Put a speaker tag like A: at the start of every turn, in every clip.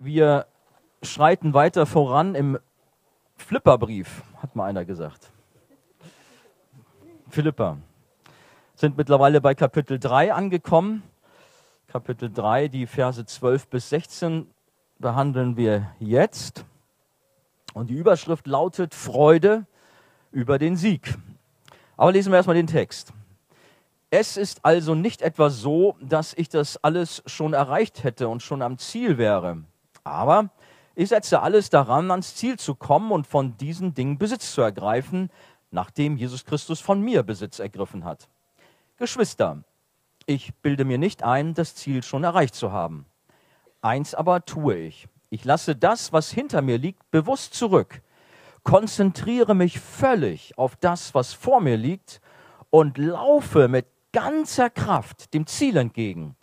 A: Wir schreiten weiter voran im Flipperbrief, hat mal einer gesagt. Philippa. Sind mittlerweile bei Kapitel 3 angekommen. Kapitel 3, die Verse 12 bis 16 behandeln wir jetzt. Und die Überschrift lautet Freude über den Sieg. Aber lesen wir erstmal den Text. Es ist also nicht etwa so, dass ich das alles schon erreicht hätte und schon am Ziel wäre. Aber ich setze alles daran, ans Ziel zu kommen und von diesen Dingen Besitz zu ergreifen, nachdem Jesus Christus von mir Besitz ergriffen hat. Geschwister, ich bilde mir nicht ein, das Ziel schon erreicht zu haben. Eins aber tue ich. Ich lasse das, was hinter mir liegt, bewusst zurück, konzentriere mich völlig auf das, was vor mir liegt und laufe mit ganzer Kraft dem Ziel entgegen,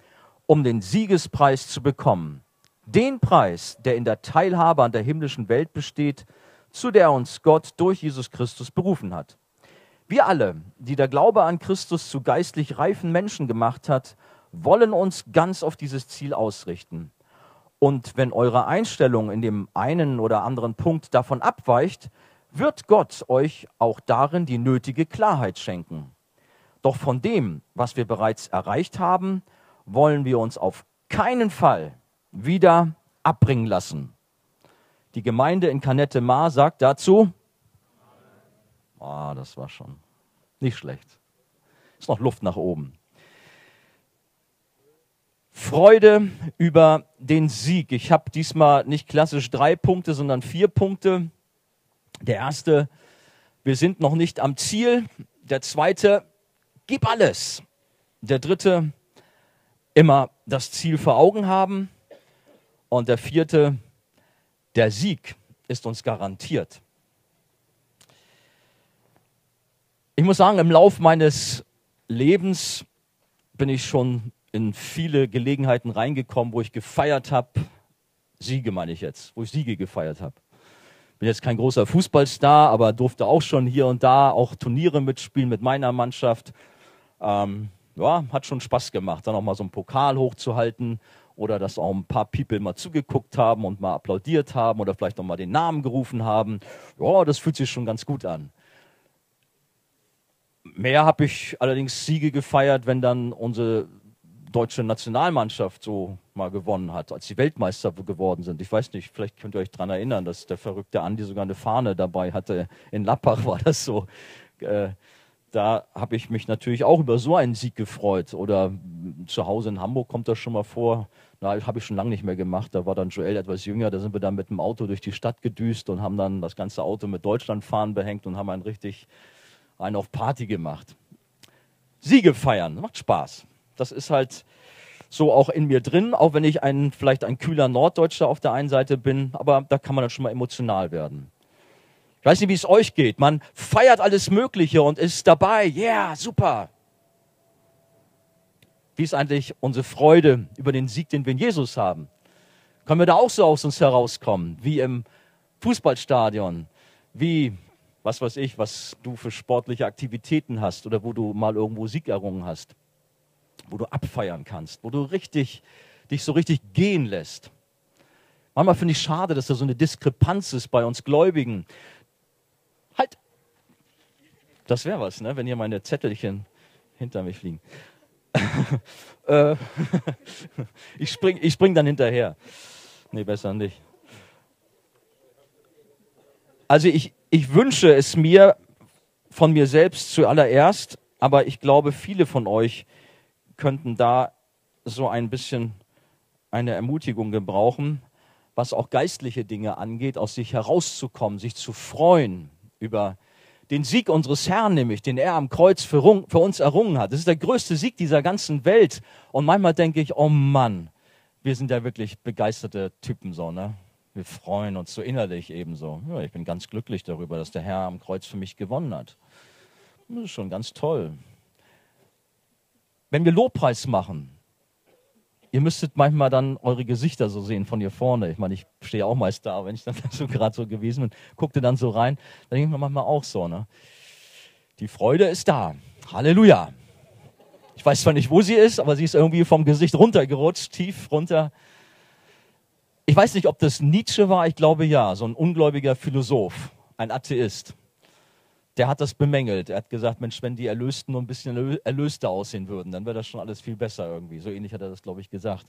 A: um den Siegespreis zu bekommen den Preis, der in der Teilhabe an der himmlischen Welt besteht, zu der uns Gott durch Jesus Christus berufen hat. Wir alle, die der Glaube an Christus zu geistlich reifen Menschen gemacht hat, wollen uns ganz auf dieses Ziel ausrichten. Und wenn eure Einstellung in dem einen oder anderen Punkt davon abweicht, wird Gott euch auch darin die nötige Klarheit schenken. Doch von dem, was wir bereits erreicht haben, wollen wir uns auf keinen Fall wieder abbringen lassen. Die Gemeinde in Canette Mar sagt dazu, ah, das war schon nicht schlecht. Ist noch Luft nach oben. Freude über den Sieg. Ich habe diesmal nicht klassisch drei Punkte, sondern vier Punkte. Der erste, wir sind noch nicht am Ziel. Der zweite, gib alles. Der dritte, immer das Ziel vor Augen haben. Und der vierte, der Sieg ist uns garantiert. Ich muss sagen, im Lauf meines Lebens bin ich schon in viele Gelegenheiten reingekommen, wo ich gefeiert habe, Siege meine ich jetzt, wo ich Siege gefeiert habe. Bin jetzt kein großer Fußballstar, aber durfte auch schon hier und da auch Turniere mitspielen mit meiner Mannschaft. Ähm, ja, hat schon Spaß gemacht, dann auch mal so einen Pokal hochzuhalten oder dass auch ein paar People mal zugeguckt haben und mal applaudiert haben oder vielleicht noch mal den Namen gerufen haben. Ja, das fühlt sich schon ganz gut an. Mehr habe ich allerdings Siege gefeiert, wenn dann unsere deutsche Nationalmannschaft so mal gewonnen hat, als die Weltmeister geworden sind. Ich weiß nicht, vielleicht könnt ihr euch daran erinnern, dass der verrückte Andi sogar eine Fahne dabei hatte. In Lappach war das so. Äh, da habe ich mich natürlich auch über so einen Sieg gefreut. Oder zu Hause in Hamburg kommt das schon mal vor. Na, habe ich schon lange nicht mehr gemacht. Da war dann Joel etwas jünger. Da sind wir dann mit dem Auto durch die Stadt gedüst und haben dann das ganze Auto mit Deutschlandfahren behängt und haben einen richtig einen auf Party gemacht. Siege feiern, macht Spaß. Das ist halt so auch in mir drin, auch wenn ich ein, vielleicht ein kühler Norddeutscher auf der einen Seite bin, aber da kann man dann schon mal emotional werden. Ich weiß nicht, wie es euch geht. Man feiert alles Mögliche und ist dabei. Yeah, super. Wie ist eigentlich unsere Freude über den Sieg, den wir in Jesus haben? Können wir da auch so aus uns herauskommen, wie im Fußballstadion, wie, was weiß ich, was du für sportliche Aktivitäten hast oder wo du mal irgendwo Sieg errungen hast, wo du abfeiern kannst, wo du richtig, dich so richtig gehen lässt. Manchmal finde ich schade, dass da so eine Diskrepanz ist bei uns Gläubigen, Halt! Das wäre was, ne? wenn hier meine Zettelchen hinter mich fliegen. Äh, ich spring, ich spring dann hinterher. Nee, besser nicht. Also ich, ich wünsche es mir von mir selbst zuallererst, aber ich glaube, viele von euch könnten da so ein bisschen eine Ermutigung gebrauchen, was auch geistliche Dinge angeht, aus sich herauszukommen, sich zu freuen, über den Sieg unseres Herrn, nämlich den er am Kreuz für, für, uns errungen hat. Das ist der größte Sieg dieser ganzen Welt. Und manchmal denke ich, oh Mann, wir sind ja wirklich begeisterte Typen so, ne? Wir freuen uns so innerlich ebenso. Ja, ich bin ganz glücklich darüber, dass der Herr am Kreuz für mich gewonnen hat. Das ist schon ganz toll. Wenn wir Lobpreis machen, ihr müsstet manchmal dann eure Gesichter so sehen von hier vorne. Ich meine, ich stehe auch meist da, wenn ich dann so gerade so gewesen bin, guckte dann so rein, dann denke ich mir manchmal auch so, ne? Die Freude ist da. Halleluja. Ich weiß zwar nicht, wo sie ist, aber sie ist irgendwie vom Gesicht runtergerutscht, tief runter. Ich weiß nicht, ob das Nietzsche war, ich glaube ja, so ein ungläubiger Philosoph, ein Atheist. Der hat das bemängelt. Er hat gesagt, Mensch, wenn die Erlösten nur ein bisschen erlöster aussehen würden, dann wäre das schon alles viel besser irgendwie. So ähnlich hat er das, glaube ich, gesagt.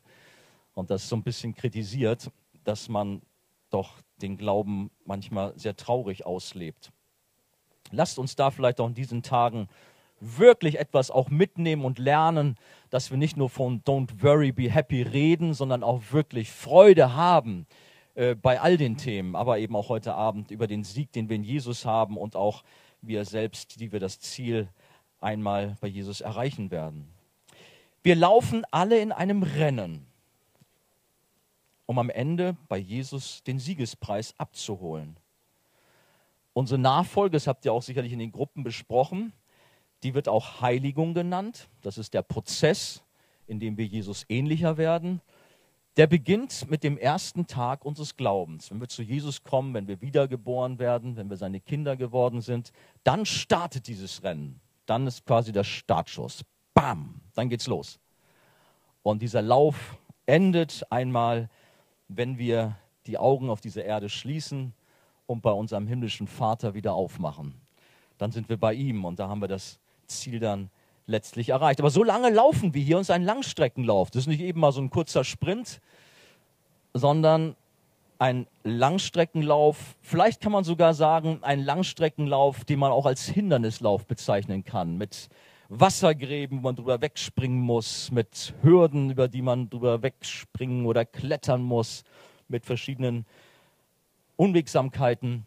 A: Und das so ein bisschen kritisiert, dass man doch den Glauben manchmal sehr traurig auslebt. Lasst uns da vielleicht auch in diesen Tagen wirklich etwas auch mitnehmen und lernen, dass wir nicht nur von Don't worry, be happy reden, sondern auch wirklich Freude haben äh, bei all den Themen, aber eben auch heute Abend über den Sieg, den wir in Jesus haben und auch wir selbst, die wir das Ziel einmal bei Jesus erreichen werden. Wir laufen alle in einem Rennen, um am Ende bei Jesus den Siegespreis abzuholen. Unsere Nachfolge, das habt ihr auch sicherlich in den Gruppen besprochen, die wird auch Heiligung genannt. Das ist der Prozess, in dem wir Jesus ähnlicher werden. Der beginnt mit dem ersten Tag unseres Glaubens. Wenn wir zu Jesus kommen, wenn wir wiedergeboren werden, wenn wir seine Kinder geworden sind, dann startet dieses Rennen. Dann ist quasi der Startschuss. Bam, dann geht's los. Und dieser Lauf endet einmal, wenn wir die Augen auf diese Erde schließen und bei unserem himmlischen Vater wieder aufmachen. Dann sind wir bei ihm und da haben wir das Ziel dann letztlich erreicht. Aber so lange laufen wir hier ist ein Langstreckenlauf. Das ist nicht eben mal so ein kurzer Sprint, sondern ein Langstreckenlauf, vielleicht kann man sogar sagen, ein Langstreckenlauf, den man auch als Hindernislauf bezeichnen kann, mit Wassergräben, wo man drüber wegspringen muss, mit Hürden, über die man drüber wegspringen oder klettern muss, mit verschiedenen Unwegsamkeiten,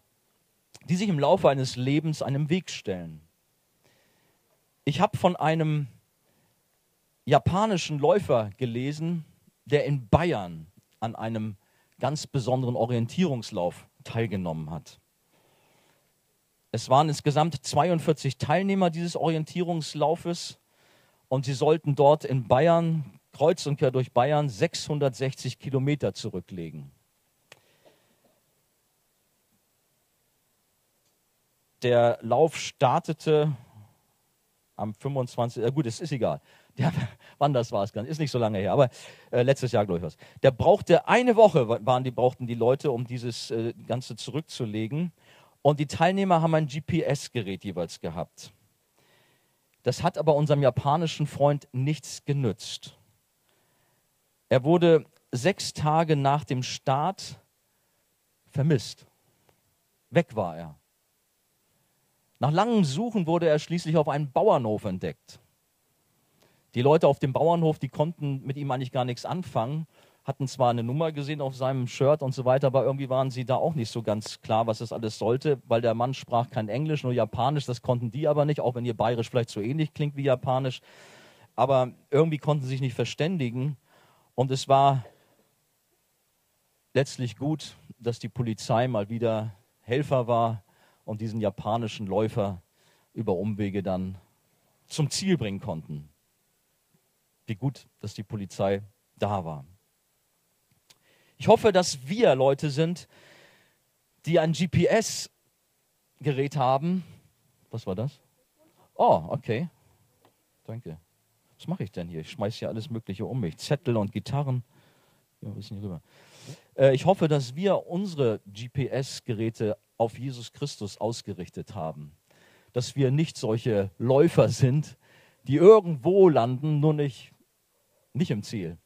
A: die sich im Laufe eines Lebens einem Weg stellen. Ich habe von einem japanischen Läufer gelesen, der in Bayern an einem ganz besonderen Orientierungslauf teilgenommen hat. Es waren insgesamt 42 Teilnehmer dieses Orientierungslaufes und sie sollten dort in Bayern, kreuz und quer durch Bayern, 660 Kilometer zurücklegen. Der Lauf startete am 25. Äh gut, es ist egal. Der, wann das war, ist nicht so lange her, aber äh, letztes Jahr, glaube ich, was. Der brauchte eine Woche, waren die, brauchten die Leute, um dieses äh, Ganze zurückzulegen. Und die Teilnehmer haben ein GPS-Gerät jeweils gehabt. Das hat aber unserem japanischen Freund nichts genützt. Er wurde sechs Tage nach dem Start vermisst. Weg war er. Nach langem Suchen wurde er schließlich auf einem Bauernhof entdeckt. Die Leute auf dem Bauernhof, die konnten mit ihm eigentlich gar nichts anfangen, hatten zwar eine Nummer gesehen auf seinem Shirt und so weiter, aber irgendwie waren sie da auch nicht so ganz klar, was das alles sollte, weil der Mann sprach kein Englisch, nur Japanisch, das konnten die aber nicht, auch wenn ihr Bayerisch vielleicht so ähnlich klingt wie Japanisch. Aber irgendwie konnten sie sich nicht verständigen und es war letztlich gut, dass die Polizei mal wieder Helfer war, und diesen japanischen Läufer über Umwege dann zum Ziel bringen konnten. Wie gut, dass die Polizei da war. Ich hoffe, dass wir Leute sind, die ein GPS-Gerät haben. Was war das? Oh, okay. Danke. Was mache ich denn hier? Ich schmeiße hier alles Mögliche um mich. Zettel und Gitarren. Ja, ein bisschen rüber. Äh, ich hoffe, dass wir unsere GPS-Geräte auf Jesus Christus ausgerichtet haben. Dass wir nicht solche Läufer sind, die irgendwo landen, nur nicht, nicht im Ziel.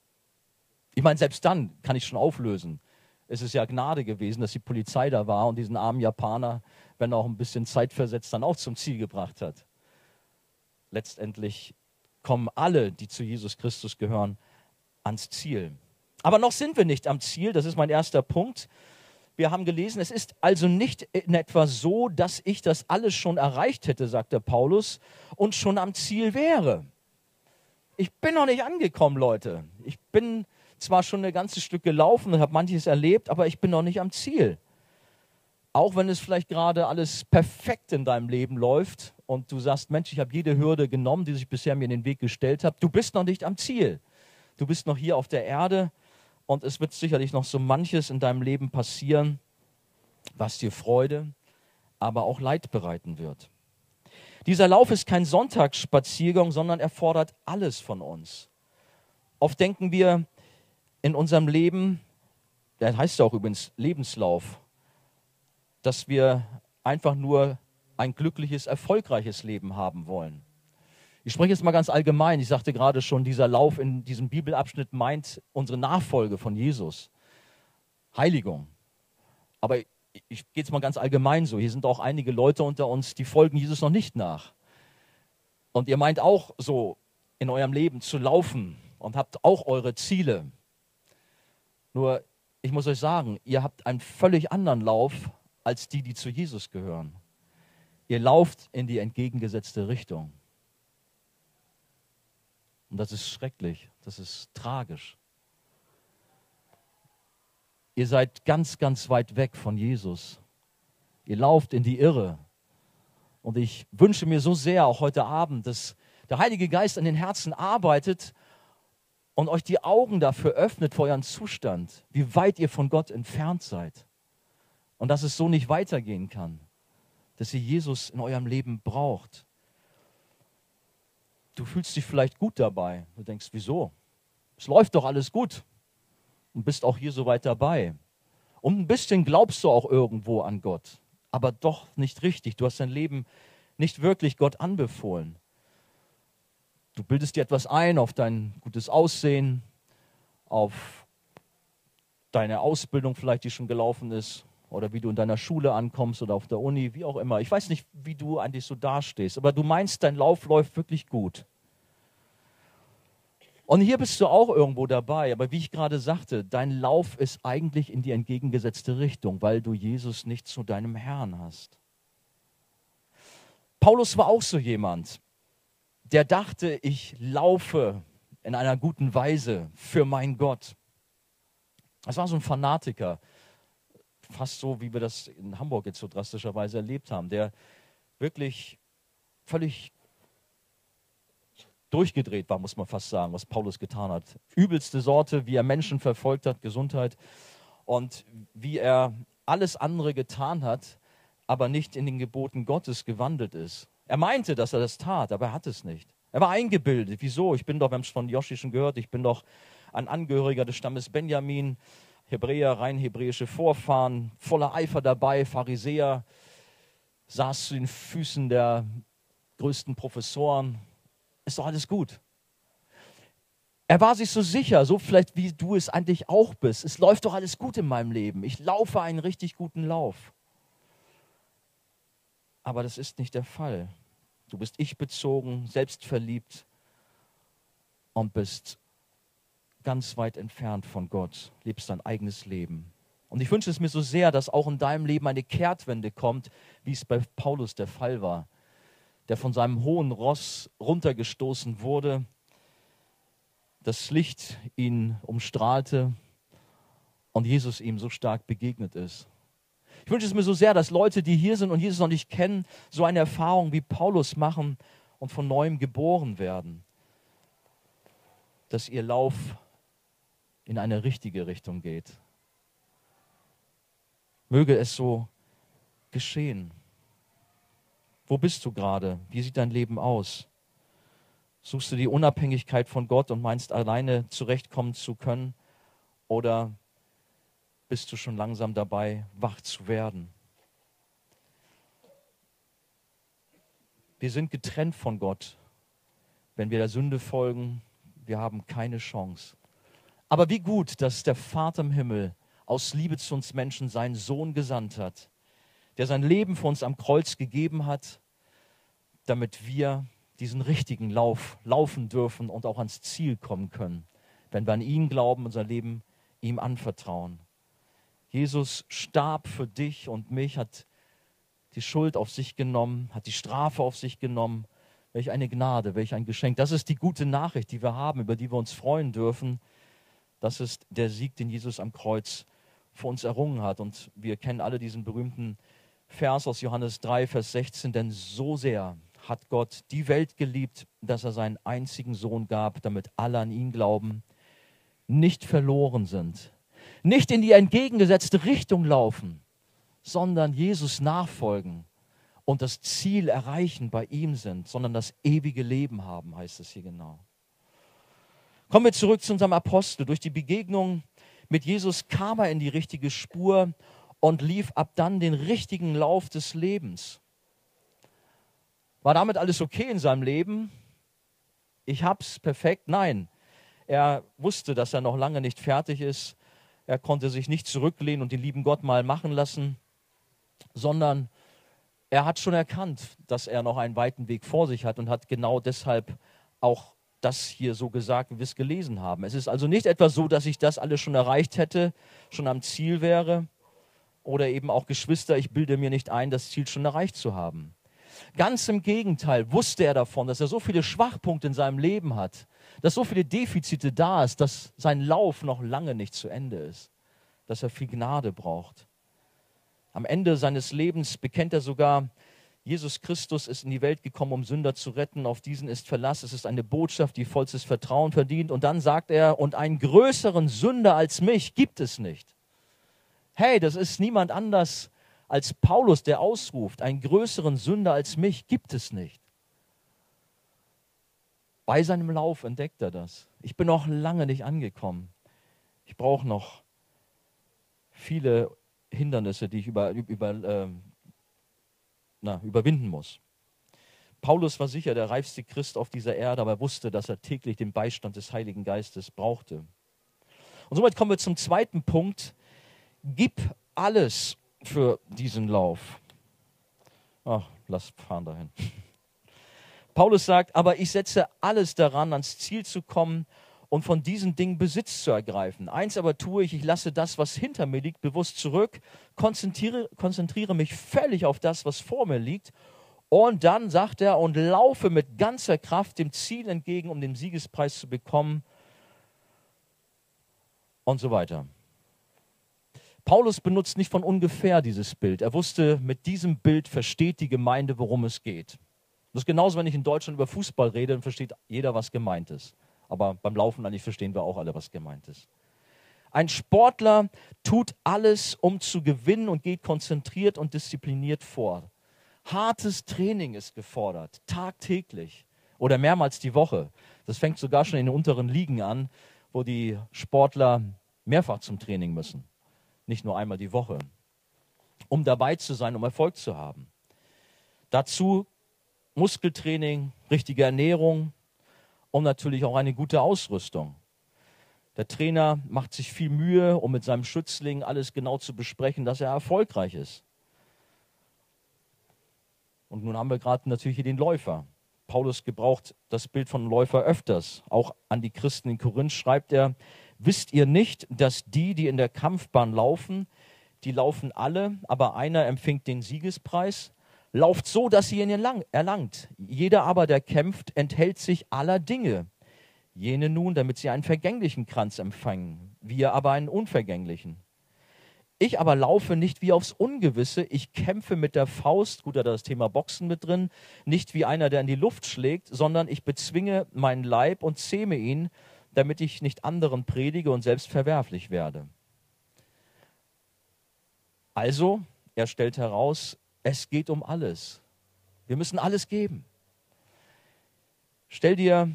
A: Ich meine, selbst dann kann ich schon auflösen. Es ist ja Gnade gewesen, dass die Polizei da war und diesen armen Japaner, wenn auch ein bisschen Zeit versetzt, dann auch zum Ziel gebracht hat. Letztendlich kommen alle, die zu Jesus Christus gehören, ans Ziel. Aber noch sind wir nicht am Ziel, das ist mein erster Punkt. Wir haben gelesen, es ist also nicht in etwa so, dass ich das alles schon erreicht hätte, sagt der Paulus, und schon am Ziel wäre. Ich bin noch nicht angekommen, Leute. Ich bin zwar schon ein ganzes Stück gelaufen und habe manches erlebt, aber ich bin noch nicht am Ziel. Auch wenn es vielleicht gerade alles perfekt in deinem Leben läuft und du sagst, Mensch, ich habe jede Hürde genommen, die sich bisher mir in den Weg gestellt hat, du bist noch nicht am Ziel. Du bist noch hier auf der Erde und es wird sicherlich noch so manches in deinem Leben passieren, was dir Freude, aber auch Leid bereiten wird. Dieser Lauf ist kein Sonntagsspaziergang, sondern er fordert alles von uns. Oft denken wir in unserem Leben, der heißt ja auch übrigens Lebenslauf, dass wir einfach nur ein glückliches, erfolgreiches Leben haben wollen. Ich spreche jetzt mal ganz allgemein. Ich sagte gerade schon, dieser Lauf in diesem Bibelabschnitt meint unsere Nachfolge von Jesus. Heiligung. Aber ich gehe jetzt mal ganz allgemein so. Hier sind auch einige Leute unter uns, die folgen Jesus noch nicht nach. Und ihr meint auch so in eurem Leben zu laufen und habt auch eure Ziele. Nur, ich muss euch sagen, ihr habt einen völlig anderen Lauf als die, die zu Jesus gehören. Ihr lauft in die entgegengesetzte Richtung. Und das ist schrecklich, das ist tragisch. Ihr seid ganz, ganz weit weg von Jesus. Ihr lauft in die Irre. Und ich wünsche mir so sehr, auch heute Abend, dass der Heilige Geist an den Herzen arbeitet und euch die Augen dafür öffnet vor euren Zustand, wie weit ihr von Gott entfernt seid. Und dass es so nicht weitergehen kann, dass ihr Jesus in eurem Leben braucht. Du fühlst dich vielleicht gut dabei. Du denkst, wieso? Es läuft doch alles gut und bist auch hier so weit dabei. Und ein bisschen glaubst du auch irgendwo an Gott, aber doch nicht richtig. Du hast dein Leben nicht wirklich Gott anbefohlen. Du bildest dir etwas ein auf dein gutes Aussehen, auf deine Ausbildung vielleicht, die schon gelaufen ist, oder wie du in deiner Schule ankommst oder auf der Uni, wie auch immer. Ich weiß nicht, wie du eigentlich so dastehst, aber du meinst, dein Lauf läuft wirklich gut. Und hier bist du auch irgendwo dabei, aber wie ich gerade sagte, dein Lauf ist eigentlich in die entgegengesetzte Richtung, weil du Jesus nicht zu deinem Herrn hast. Paulus war auch so jemand, der dachte, ich laufe in einer guten Weise für meinen Gott. Das war so ein Fanatiker, fast so, wie wir das in Hamburg jetzt so drastischerweise erlebt haben, der wirklich völlig durchgedreht war, muss man fast sagen, was Paulus getan hat. Übelste Sorte, wie er Menschen verfolgt hat, Gesundheit und wie er alles andere getan hat, aber nicht in den Geboten Gottes gewandelt ist. Er meinte, dass er das tat, aber er hat es nicht. Er war eingebildet. Wieso? Ich bin doch, wir haben es von Joshi schon gehört, ich bin doch ein Angehöriger des Stammes Benjamin, Hebräer, rein hebräische Vorfahren, voller Eifer dabei, Pharisäer, saß zu den Füßen der größten Professoren, ist doch alles gut. Er war sich so sicher, so vielleicht wie du es eigentlich auch bist. Es läuft doch alles gut in meinem Leben. Ich laufe einen richtig guten Lauf. Aber das ist nicht der Fall. Du bist ich-bezogen, selbstverliebt und bist ganz weit entfernt von Gott, lebst dein eigenes Leben. Und ich wünsche es mir so sehr, dass auch in deinem Leben eine Kehrtwende kommt, wie es bei Paulus der Fall war der von seinem hohen Ross runtergestoßen wurde, das Licht ihn umstrahlte und Jesus ihm so stark begegnet ist. Ich wünsche es mir so sehr, dass Leute, die hier sind und Jesus noch nicht kennen, so eine Erfahrung wie Paulus machen und von neuem geboren werden. Dass ihr Lauf in eine richtige Richtung geht. Möge es so geschehen. Wo bist du gerade? Wie sieht dein Leben aus? Suchst du die Unabhängigkeit von Gott und meinst alleine zurechtkommen zu können? Oder bist du schon langsam dabei, wach zu werden? Wir sind getrennt von Gott. Wenn wir der Sünde folgen, wir haben keine Chance. Aber wie gut, dass der Vater im Himmel aus Liebe zu uns Menschen seinen Sohn gesandt hat, der sein Leben für uns am Kreuz gegeben hat, damit wir diesen richtigen Lauf laufen dürfen und auch ans Ziel kommen können, wenn wir an ihn glauben, unser Leben ihm anvertrauen. Jesus starb für dich und mich, hat die Schuld auf sich genommen, hat die Strafe auf sich genommen. Welch eine Gnade, welch ein Geschenk. Das ist die gute Nachricht, die wir haben, über die wir uns freuen dürfen. Das ist der Sieg, den Jesus am Kreuz für uns errungen hat. Und wir kennen alle diesen berühmten Vers aus Johannes 3, Vers 16, denn so sehr hat Gott die Welt geliebt, dass er seinen einzigen Sohn gab, damit alle an ihn glauben, nicht verloren sind, nicht in die entgegengesetzte Richtung laufen, sondern Jesus nachfolgen und das Ziel erreichen bei ihm sind, sondern das ewige Leben haben, heißt es hier genau. Kommen wir zurück zu unserem Apostel. Durch die Begegnung Mit Jesus kam er in die richtige Spur und lief ab dann den richtigen Lauf des Lebens. War damit alles okay in seinem Leben? Ich hab's perfekt? Nein. Er wusste, dass er noch lange nicht fertig ist. Er konnte sich nicht zurücklehnen und den lieben Gott mal machen lassen, sondern er hat schon erkannt, dass er noch einen weiten Weg vor sich hat und hat genau deshalb auch das hier so gesagt, wie wir es gelesen haben. Es ist also nicht etwa so, dass ich das alles schon erreicht hätte, schon am Ziel wäre oder eben auch Geschwister, ich bilde mir nicht ein, das Ziel schon erreicht zu haben. Ganz im Gegenteil wusste er davon, dass er so viele Schwachpunkte in seinem Leben hat, dass so viele Defizite da ist, dass sein Lauf noch lange nicht zu Ende ist, dass er viel Gnade braucht. Am Ende seines Lebens bekennt er sogar, Jesus Christus ist in die Welt gekommen, um Sünder zu retten. Auf diesen ist Verlass. Es ist eine Botschaft, die vollstes Vertrauen verdient. Und dann sagt er, und einen größeren Sünder als mich gibt es nicht. Hey, das ist niemand anders als Paulus, der ausruft, einen größeren Sünder als mich gibt es nicht. Bei seinem Lauf entdeckt er das. Ich bin noch lange nicht angekommen. Ich brauche noch viele Hindernisse, die ich über, über, äh, na, überwinden muss. Paulus war sicher der reifste Christ auf dieser Erde, aber er wusste, dass er täglich den Beistand des Heiligen Geistes brauchte. Und somit kommen wir zum zweiten Punkt. Gib alles für diesen Lauf. Ach, lass fahren dahin. Paulus sagt, aber ich setze alles daran, ans Ziel zu kommen und von diesen Dingen Besitz zu ergreifen. Eins aber tue ich, ich lasse das, was hinter mir liegt, bewusst zurück, konzentriere, konzentriere mich völlig auf das, was vor mir liegt. Und dann sagt er, und laufe mit ganzer Kraft dem Ziel entgegen, um den Siegespreis zu bekommen. Und so weiter. Paulus benutzt nicht von ungefähr dieses Bild. Er wusste, mit diesem Bild versteht die Gemeinde, worum es geht. Das ist genauso, wenn ich in Deutschland über Fußball rede, dann versteht jeder, was gemeint ist. Aber beim Laufen eigentlich verstehen wir auch alle, was gemeint ist. Ein Sportler tut alles, um zu gewinnen und geht konzentriert und diszipliniert vor. Hartes Training ist gefordert, tagtäglich oder mehrmals die Woche. Das fängt sogar schon in den unteren Ligen an, wo die Sportler mehrfach zum Training müssen nicht nur einmal die Woche, um dabei zu sein, um Erfolg zu haben. Dazu Muskeltraining, richtige Ernährung und natürlich auch eine gute Ausrüstung. Der Trainer macht sich viel Mühe, um mit seinem Schützling alles genau zu besprechen, dass er erfolgreich ist. Und nun haben wir gerade natürlich hier den Läufer. Paulus gebraucht das Bild von Läufer öfters. Auch an die Christen in Korinth schreibt er, Wisst ihr nicht, dass die, die in der Kampfbahn laufen, die laufen alle, aber einer empfängt den Siegespreis? Lauft so, dass ihr ihn erlangt. Jeder aber, der kämpft, enthält sich aller Dinge. Jene nun, damit sie einen vergänglichen Kranz empfangen, wir aber einen unvergänglichen. Ich aber laufe nicht wie aufs Ungewisse, ich kämpfe mit der Faust, gut, da das Thema Boxen mit drin, nicht wie einer, der in die Luft schlägt, sondern ich bezwinge meinen Leib und zähme ihn, damit ich nicht anderen predige und selbst verwerflich werde. Also, er stellt heraus, es geht um alles. Wir müssen alles geben. Stell dir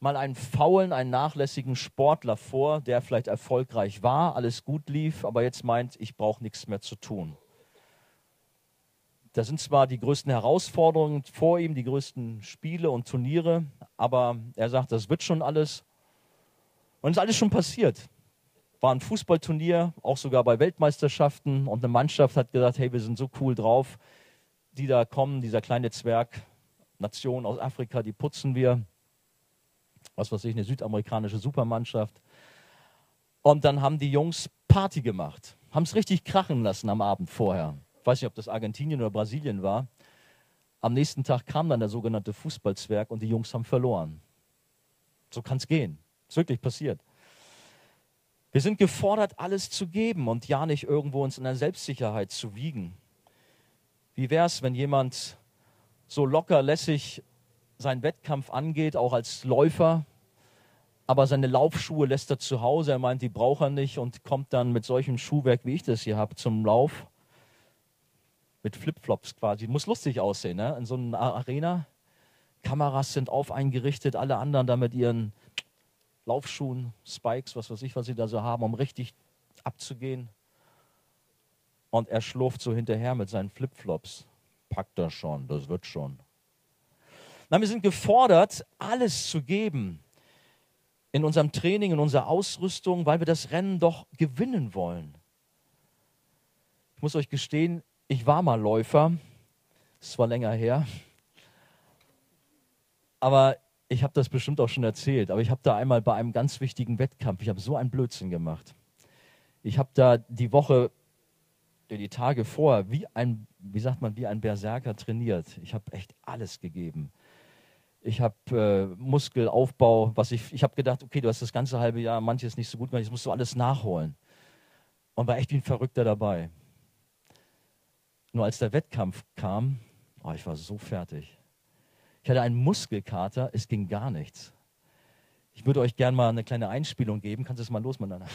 A: mal einen faulen, einen nachlässigen Sportler vor, der vielleicht erfolgreich war, alles gut lief, aber jetzt meint, ich brauche nichts mehr zu tun. Da sind zwar die größten Herausforderungen vor ihm, die größten Spiele und Turniere, aber er sagt, das wird schon alles. Und es ist alles schon passiert. War ein Fußballturnier, auch sogar bei Weltmeisterschaften. Und eine Mannschaft hat gesagt, hey, wir sind so cool drauf. Die da kommen, dieser kleine Zwerg, Nation aus Afrika, die putzen wir. Was weiß ich, eine südamerikanische Supermannschaft. Und dann haben die Jungs Party gemacht. Haben es richtig krachen lassen am Abend vorher. Ich weiß nicht, ob das Argentinien oder Brasilien war. Am nächsten Tag kam dann der sogenannte Fußballzwerg und die Jungs haben verloren. So kann es gehen. Ist wirklich passiert. Wir sind gefordert, alles zu geben und ja nicht irgendwo uns in der Selbstsicherheit zu wiegen. Wie wäre es, wenn jemand so locker lässig seinen Wettkampf angeht, auch als Läufer, aber seine Laufschuhe lässt er zu Hause, er meint, die braucht er nicht und kommt dann mit solchem Schuhwerk, wie ich das hier habe, zum Lauf. Mit Flipflops quasi. Muss lustig aussehen, ne? in so einer Arena. Kameras sind auf eingerichtet, alle anderen da mit ihren Laufschuhen, Spikes, was weiß ich, was sie da so haben, um richtig abzugehen. Und er schlurft so hinterher mit seinen Flipflops. Packt das schon, das wird schon. Na, wir sind gefordert, alles zu geben in unserem Training, in unserer Ausrüstung, weil wir das Rennen doch gewinnen wollen. Ich muss euch gestehen, ich war mal Läufer, das war länger her, aber ich habe das bestimmt auch schon erzählt, aber ich habe da einmal bei einem ganz wichtigen Wettkampf, ich habe so einen Blödsinn gemacht. Ich habe da die Woche, die Tage vorher, wie ein, wie sagt man, wie ein Berserker trainiert. Ich habe echt alles gegeben. Ich habe äh, Muskelaufbau, was ich, ich habe gedacht, okay, du hast das ganze halbe Jahr manches nicht so gut gemacht, jetzt musst du alles nachholen. Und war echt wie ein Verrückter dabei. Nur als der Wettkampf kam, oh, ich war so fertig. Ich hatte einen Muskelkater, es ging gar nichts. Ich würde euch gerne mal eine kleine Einspielung geben. Kannst du es mal los miteinander?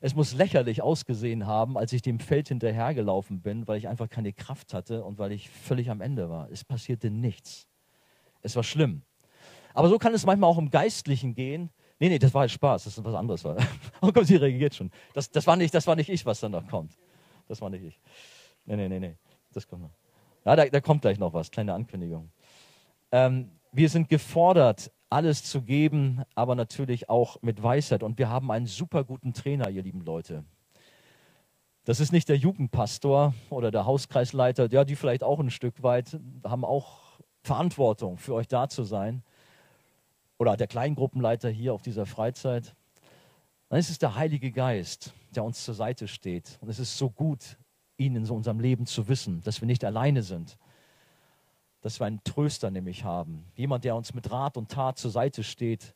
A: Es muss lächerlich ausgesehen haben, als ich dem Feld hinterhergelaufen bin, weil ich einfach keine Kraft hatte und weil ich völlig am Ende war. Es passierte nichts. Es war schlimm. Aber so kann es manchmal auch im Geistlichen gehen. Nee, nee, das war halt Spaß, das ist was anderes. Oh Gott, sie reagiert schon. Das, das, war nicht, das war nicht ich, was dann noch kommt. Das war nicht ich. Nee, nee, nee, nee. Das kommt noch. Ja, da, da kommt gleich noch was, kleine Ankündigung. Ähm, wir sind gefordert, alles zu geben, aber natürlich auch mit Weisheit. Und wir haben einen super guten Trainer, ihr lieben Leute. Das ist nicht der Jugendpastor oder der Hauskreisleiter, ja, die vielleicht auch ein Stück weit haben auch Verantwortung für euch da zu sein. Oder der Kleingruppenleiter hier auf dieser Freizeit. Dann ist es der Heilige Geist, der uns zur Seite steht. Und es ist so gut, ihn in unserem Leben zu wissen, dass wir nicht alleine sind. Dass wir einen Tröster nämlich haben. Jemand, der uns mit Rat und Tat zur Seite steht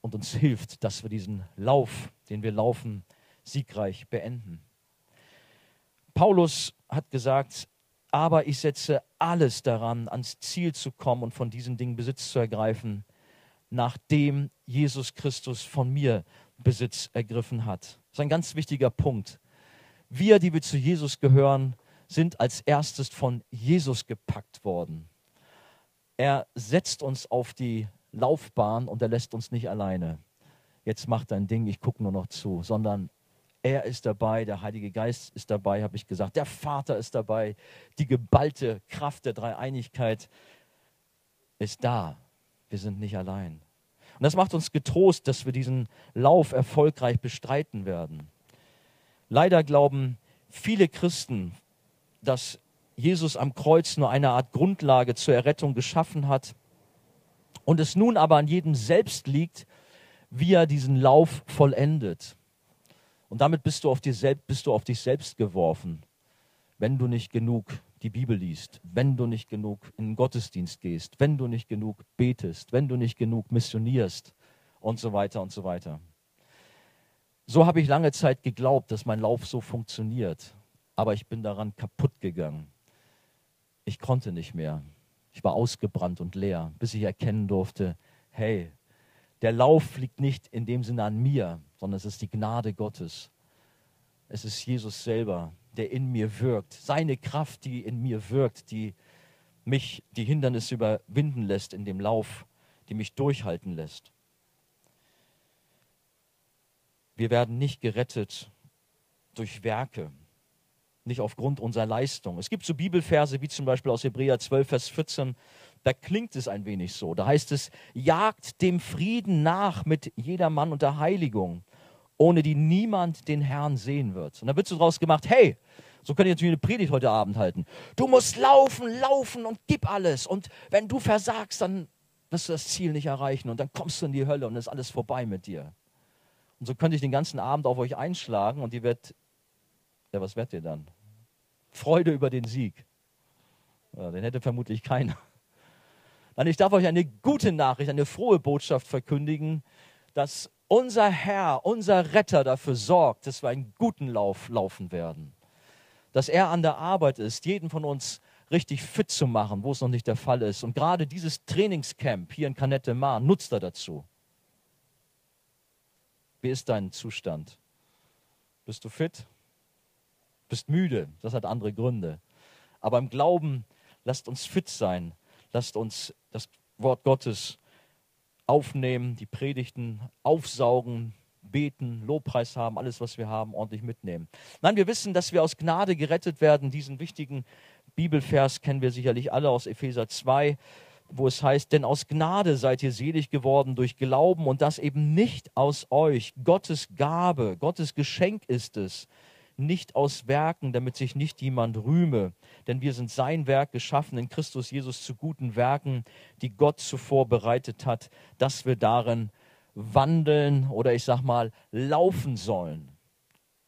A: und uns hilft, dass wir diesen Lauf, den wir laufen, siegreich beenden. Paulus hat gesagt, aber ich setze alles daran, ans Ziel zu kommen und von diesen Dingen Besitz zu ergreifen, nachdem Jesus Christus von mir Besitz ergriffen hat. Das ist ein ganz wichtiger Punkt. Wir, die wir zu Jesus gehören, sind als erstes von Jesus gepackt worden. Er setzt uns auf die Laufbahn und er lässt uns nicht alleine. Jetzt mach dein Ding, ich gucke nur noch zu, sondern er ist dabei, der Heilige Geist ist dabei, habe ich gesagt, der Vater ist dabei, die geballte Kraft der Dreieinigkeit ist da. Wir sind nicht allein. Und das macht uns getrost, dass wir diesen Lauf erfolgreich bestreiten werden. Leider glauben viele Christen, dass Jesus am Kreuz nur eine Art Grundlage zur Errettung geschaffen hat und es nun aber an jedem selbst liegt, wie er diesen Lauf vollendet. Und damit bist du auf, dir selbst, bist du auf dich selbst geworfen, wenn du nicht genug die Bibel liest, wenn du nicht genug in den Gottesdienst gehst, wenn du nicht genug betest, wenn du nicht genug missionierst und so weiter und so weiter. So habe ich lange Zeit geglaubt, dass mein Lauf so funktioniert. Aber ich bin daran kaputt gegangen. Ich konnte nicht mehr. Ich war ausgebrannt und leer, bis ich erkennen durfte, hey, der Lauf liegt nicht in dem Sinne an mir, sondern es ist die Gnade Gottes. Es ist Jesus selber, der in mir wirkt. Seine Kraft, die in mir wirkt, die mich die Hindernisse überwinden lässt in dem Lauf, die mich durchhalten lässt. Wir werden nicht gerettet durch Werke, nicht aufgrund unserer Leistung. Es gibt so Bibelverse wie zum Beispiel aus Hebräer 12, Vers 14, da klingt es ein wenig so. Da heißt es, jagt dem Frieden nach mit jedermann und der Heiligung, ohne die niemand den Herrn sehen wird. Und da wird so draus gemacht, hey, so könnt ihr natürlich eine Predigt heute Abend halten. Du musst laufen, laufen und gib alles. Und wenn du versagst, dann wirst du das Ziel nicht erreichen und dann kommst du in die Hölle und ist alles vorbei mit dir. Und so könnte ich den ganzen Abend auf euch einschlagen und ihr werdet, ja, was werdet ihr dann? Freude über den Sieg. Ja, den hätte vermutlich keiner. Dann ich darf euch eine gute Nachricht, eine frohe Botschaft verkündigen, dass unser Herr, unser Retter dafür sorgt, dass wir einen guten Lauf laufen werden. Dass er an der Arbeit ist, jeden von uns richtig fit zu machen, wo es noch nicht der Fall ist. Und gerade dieses Trainingscamp hier in Canette Mar nutzt er dazu. Wie ist dein Zustand? Bist du fit? Bist müde? Das hat andere Gründe. Aber im Glauben lasst uns fit sein. Lasst uns das Wort Gottes aufnehmen, die Predigten aufsaugen, beten, Lobpreis haben, alles, was wir haben, ordentlich mitnehmen. Nein, wir wissen, dass wir aus Gnade gerettet werden. Diesen wichtigen Bibelvers kennen wir sicherlich alle aus Epheser 2, wo es heißt, denn aus Gnade seid ihr selig geworden durch Glauben und das eben nicht aus euch. Gottes Gabe, Gottes Geschenk ist es, nicht aus Werken, damit sich nicht jemand rühme. Denn wir sind sein Werk geschaffen in Christus Jesus zu guten Werken, die Gott zuvor bereitet hat, dass wir darin wandeln oder ich sag mal laufen sollen.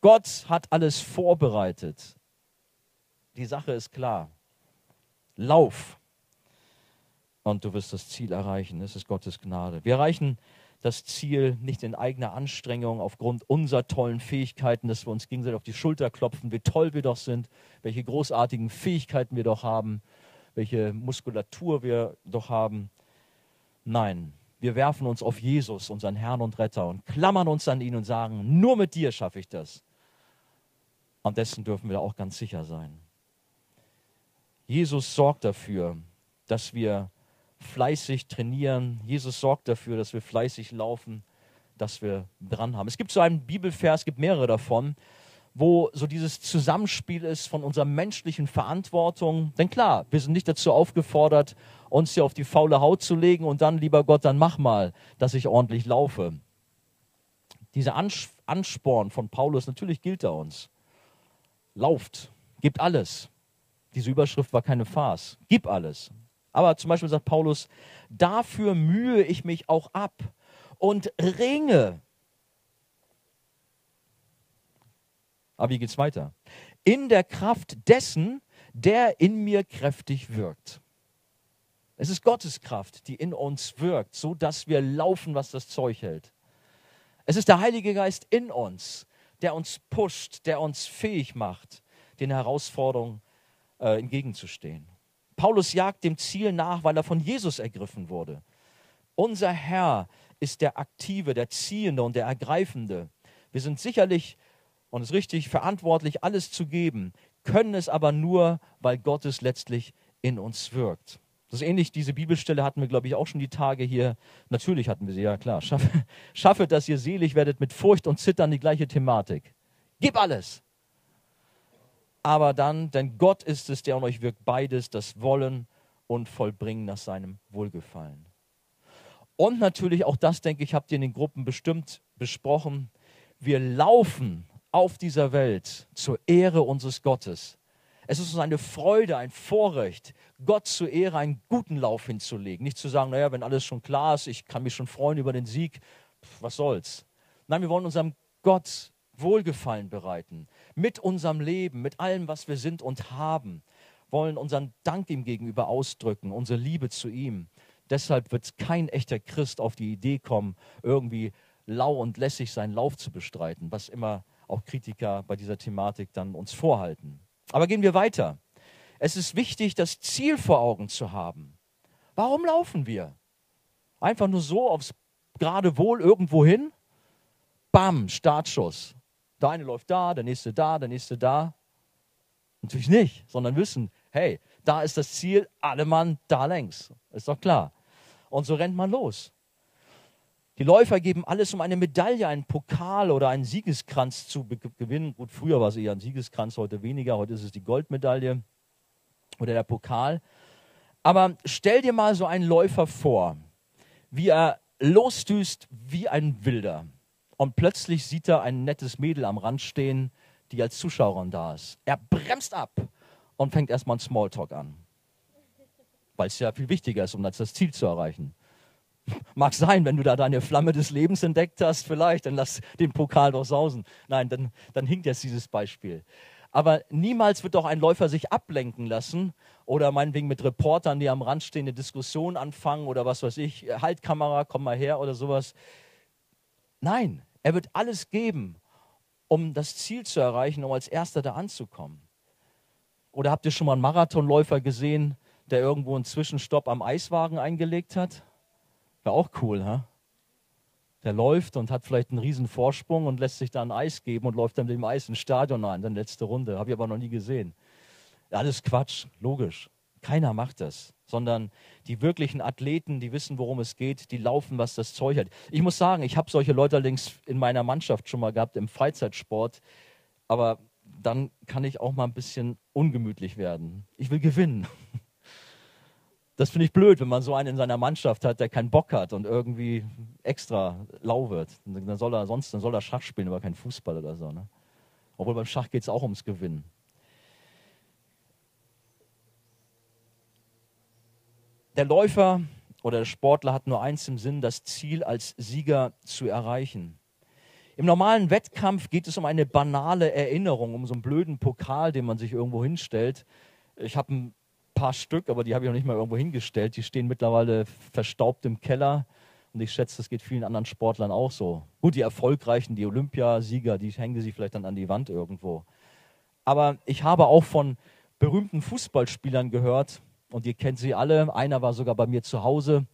A: Gott hat alles vorbereitet. Die Sache ist klar. Lauf und du wirst das Ziel erreichen. Es ist Gottes Gnade. Wir erreichen das Ziel nicht in eigener Anstrengung aufgrund unserer tollen Fähigkeiten, dass wir uns gegenseitig auf die Schulter klopfen, wie toll wir doch sind, welche großartigen Fähigkeiten wir doch haben, welche Muskulatur wir doch haben. Nein, wir werfen uns auf Jesus, unseren Herrn und Retter, und klammern uns an ihn und sagen, nur mit dir schaffe ich das. Und dessen dürfen wir auch ganz sicher sein. Jesus sorgt dafür, dass wir fleißig trainieren. Jesus sorgt dafür, dass wir fleißig laufen, dass wir dran haben. Es gibt so einen Bibelvers, es gibt mehrere davon, wo so dieses Zusammenspiel ist von unserer menschlichen Verantwortung. Denn klar, wir sind nicht dazu aufgefordert, uns hier auf die faule Haut zu legen und dann, lieber Gott, dann mach mal, dass ich ordentlich laufe. Dieser Ansporn von Paulus, natürlich gilt er uns. Lauft, gebt alles. Diese Überschrift war keine Farce. Gib alles. Aber zum Beispiel sagt Paulus, dafür mühe ich mich auch ab und ringe. Aber wie geht es weiter? In der Kraft dessen, der in mir kräftig wirkt. Es ist Gottes Kraft, die in uns wirkt, so dass wir laufen, was das Zeug hält. Es ist der Heilige Geist in uns, der uns pusht, der uns fähig macht, den Herausforderungen äh, entgegenzustehen. Paulus jagt dem Ziel nach, weil er von Jesus ergriffen wurde. Unser Herr ist der Aktive, der Ziehende und der Ergreifende. Wir sind sicherlich und es ist richtig verantwortlich, alles zu geben, können es aber nur, weil Gott es letztlich in uns wirkt. Das ist ähnlich, diese Bibelstelle hatten wir, glaube ich, auch schon die Tage hier. Natürlich hatten wir sie, ja klar. Schaffe, schaffe, dass ihr selig werdet mit Furcht und Zittern, die gleiche Thematik. Gib alles. Aber dann, denn Gott ist es, der an euch wirkt, beides, das Wollen und Vollbringen nach seinem Wohlgefallen. Und natürlich, auch das, denke ich, habt ihr in den Gruppen bestimmt besprochen. Wir laufen auf dieser Welt zur Ehre unseres Gottes. Es ist uns eine Freude, ein Vorrecht, Gott zur Ehre einen guten Lauf hinzulegen. Nicht zu sagen, naja, wenn alles schon klar ist, ich kann mich schon freuen über den Sieg, was soll's. Nein, wir wollen unserem Gott Wohlgefallen bereiten. Mit unserem Leben, mit allem, was wir sind und haben, wollen unseren Dank ihm gegenüber ausdrücken, unsere Liebe zu ihm. Deshalb wird kein echter Christ auf die Idee kommen, irgendwie lau und lässig seinen Lauf zu bestreiten, was immer auch Kritiker bei dieser Thematik dann uns vorhalten. Aber gehen wir weiter. Es ist wichtig, das Ziel vor Augen zu haben. Warum laufen wir? Einfach nur so aufs gerade Wohl irgendwo hin? Bam, Startschuss. Der eine läuft da, der nächste da, der nächste da. Natürlich nicht, sondern wissen, hey, da ist das Ziel, alle Mann da längs. Ist doch klar. Und so rennt man los. Die Läufer geben alles, um eine Medaille, einen Pokal oder einen Siegeskranz zu gewinnen. Gut, früher war es eher ein Siegeskranz, heute weniger. Heute ist es die Goldmedaille oder der Pokal. Aber stell dir mal so einen Läufer vor, wie er losdüst wie ein Wilder. Und plötzlich sieht er ein nettes Mädel am Rand stehen, die als Zuschauerin da ist. Er bremst ab und fängt erstmal einen Smalltalk an. Weil es ja viel wichtiger ist, um das Ziel zu erreichen. Mag sein, wenn du da deine Flamme des Lebens entdeckt hast, vielleicht, dann lass den Pokal doch sausen. Nein, dann, dann hinkt jetzt dieses Beispiel. Aber niemals wird doch ein Läufer sich ablenken lassen oder meinetwegen mit Reportern, die am Rand stehen, eine Diskussion anfangen oder was weiß ich, Haltkamera, komm mal her oder sowas. Nein, er wird alles geben, um das Ziel zu erreichen, um als Erster da anzukommen. Oder habt ihr schon mal einen Marathonläufer gesehen, der irgendwo einen Zwischenstopp am Eiswagen eingelegt hat? Wäre auch cool, ha? Der läuft und hat vielleicht einen riesen Vorsprung und lässt sich da ein Eis geben und läuft dann mit dem Eis ins Stadion ein, dann letzte Runde. Habe ich aber noch nie gesehen. Alles Quatsch, logisch. Keiner macht das. Sondern die wirklichen Athleten, die wissen, worum es geht, die laufen, was das Zeug hat. Ich muss sagen, ich habe solche Leute allerdings in meiner Mannschaft schon mal gehabt im Freizeitsport, aber dann kann ich auch mal ein bisschen ungemütlich werden. Ich will gewinnen. Das finde ich blöd, wenn man so einen in seiner Mannschaft hat, der keinen Bock hat und irgendwie extra lau wird. Dann soll er sonst dann soll er Schach spielen, aber kein Fußball oder so. Ne? Obwohl beim Schach geht es auch ums Gewinnen. Der Läufer oder der Sportler hat nur eins im Sinn, das Ziel als Sieger zu erreichen. Im normalen Wettkampf geht es um eine banale Erinnerung, um so einen blöden Pokal, den man sich irgendwo hinstellt. Ich habe ein paar Stück, aber die habe ich noch nicht mal irgendwo hingestellt. Die stehen mittlerweile verstaubt im Keller. Und ich schätze, das geht vielen anderen Sportlern auch so. Gut, die Erfolgreichen, die Olympiasieger, die hängen sie vielleicht dann an die Wand irgendwo. Aber ich habe auch von berühmten Fußballspielern gehört, und ihr kennt sie alle. Einer war sogar bei mir zu Hause.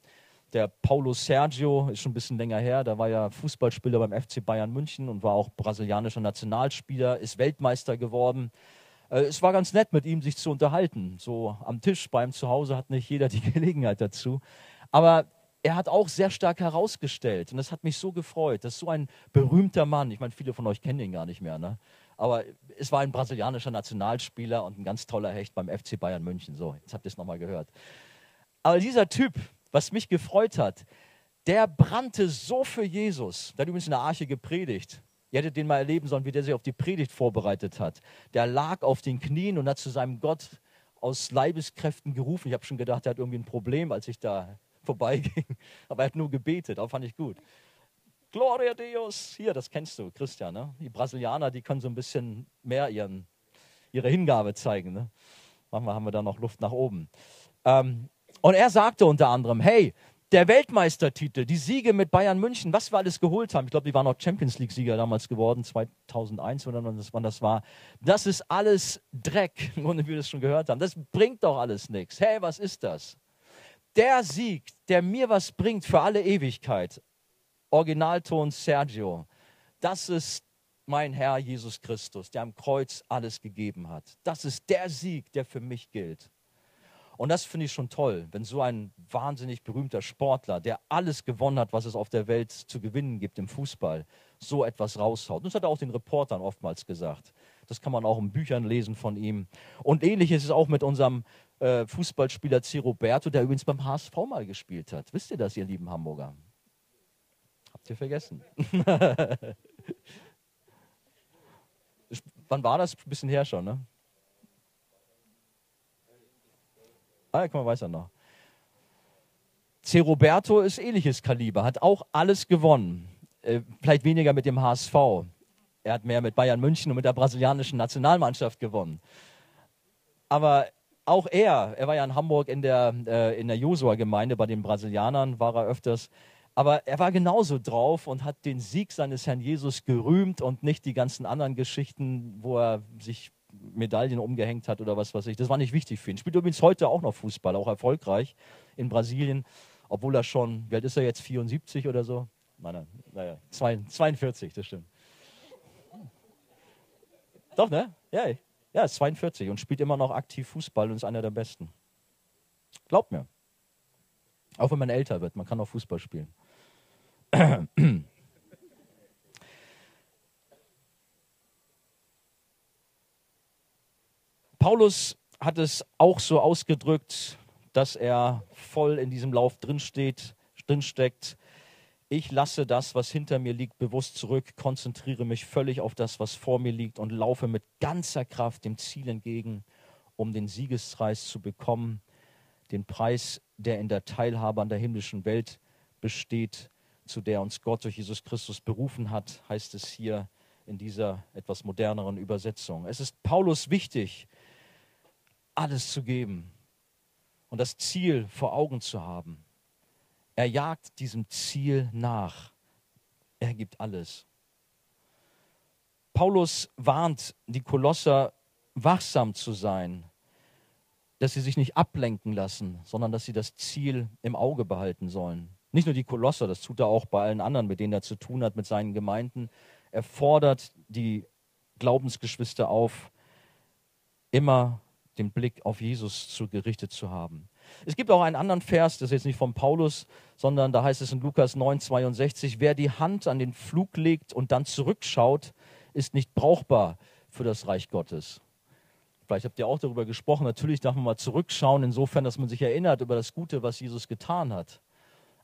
A: Der Paulo Sergio ist schon ein bisschen länger her. Da war ja Fußballspieler beim FC Bayern München und war auch brasilianischer Nationalspieler, ist Weltmeister geworden. Äh, es war ganz nett, mit ihm sich zu unterhalten. So am Tisch beim Zuhause hat nicht jeder die Gelegenheit dazu. Aber er hat auch sehr stark herausgestellt, und das hat mich so gefreut, dass so ein berühmter Mann, ich meine, viele von euch kennen ihn gar nicht mehr, ne? Aber es war ein brasilianischer Nationalspieler und ein ganz toller Hecht beim FC Bayern München. So, jetzt habt ihr es nochmal gehört. Aber dieser Typ, was mich gefreut hat, der brannte so für Jesus. Der hat übrigens in der Arche gepredigt. Ihr hättet den mal erleben sollen, wie der sich auf die Predigt vorbereitet hat. Der lag auf den Knien und hat zu seinem Gott aus Leibeskräften gerufen. Ich habe schon gedacht, er hat irgendwie ein Problem, als ich da vorbeiging. Aber er hat nur gebetet. Auch fand ich gut. Gloria Deus. Hier, das kennst du, Christian. Ne? Die Brasilianer, die können so ein bisschen mehr ihren, ihre Hingabe zeigen. Ne? Manchmal haben wir da noch Luft nach oben. Ähm, und er sagte unter anderem, hey, der Weltmeistertitel, die Siege mit Bayern München, was wir alles geholt haben, ich glaube, die waren auch Champions League-Sieger damals geworden, 2001 oder wann das war, das ist alles Dreck, ohne wie wir das schon gehört haben. Das bringt doch alles nichts. Hey, was ist das? Der Sieg, der mir was bringt für alle Ewigkeit, Originalton Sergio, das ist mein Herr Jesus Christus, der am Kreuz alles gegeben hat. Das ist der Sieg, der für mich gilt. Und das finde ich schon toll, wenn so ein wahnsinnig berühmter Sportler, der alles gewonnen hat, was es auf der Welt zu gewinnen gibt im Fußball, so etwas raushaut. Und das hat er auch den Reportern oftmals gesagt. Das kann man auch in Büchern lesen von ihm. Und ähnlich ist es auch mit unserem äh, Fußballspieler C. Roberto, der übrigens beim HSV mal gespielt hat. Wisst ihr das, ihr lieben Hamburger? Habt ihr vergessen? Wann war das? Ein bisschen her schon, ne? Ah, guck mal, weiß er noch. Roberto ist ähnliches Kaliber, hat auch alles gewonnen. Äh, vielleicht weniger mit dem HSV. Er hat mehr mit Bayern München und mit der brasilianischen Nationalmannschaft gewonnen. Aber auch er, er war ja in Hamburg in der, äh, in der Josua-Gemeinde bei den Brasilianern, war er öfters. Aber er war genauso drauf und hat den Sieg seines Herrn Jesus gerühmt und nicht die ganzen anderen Geschichten, wo er sich Medaillen umgehängt hat oder was weiß ich. Das war nicht wichtig für ihn. Spielt übrigens heute auch noch Fußball, auch erfolgreich in Brasilien, obwohl er schon, wie alt ist er jetzt, 74 oder so? Nein, naja, 42, das stimmt. Doch, ne? Ja, ja, ist 42 und spielt immer noch aktiv Fußball und ist einer der Besten. Glaubt mir. Auch wenn man älter wird, man kann auch Fußball spielen. Paulus hat es auch so ausgedrückt, dass er voll in diesem Lauf drinsteht, drinsteckt. Ich lasse das, was hinter mir liegt, bewusst zurück, konzentriere mich völlig auf das, was vor mir liegt und laufe mit ganzer Kraft dem Ziel entgegen, um den Siegespreis zu bekommen, den Preis, der in der Teilhabe an der himmlischen Welt besteht, zu der uns Gott durch Jesus Christus berufen hat, heißt es hier in dieser etwas moderneren Übersetzung. Es ist Paulus wichtig, alles zu geben und das Ziel vor Augen zu haben. Er jagt diesem Ziel nach. Er gibt alles. Paulus warnt die Kolosser, wachsam zu sein, dass sie sich nicht ablenken lassen, sondern dass sie das Ziel im Auge behalten sollen. Nicht nur die Kolosser, das tut er auch bei allen anderen, mit denen er zu tun hat, mit seinen Gemeinden. Er fordert die Glaubensgeschwister auf, immer den Blick auf Jesus zu gerichtet zu haben. Es gibt auch einen anderen Vers, das ist jetzt nicht von Paulus, sondern da heißt es in Lukas 9, 62, wer die Hand an den Flug legt und dann zurückschaut, ist nicht brauchbar für das Reich Gottes. Vielleicht habt ihr auch darüber gesprochen. Natürlich darf man mal zurückschauen, insofern, dass man sich erinnert über das Gute, was Jesus getan hat.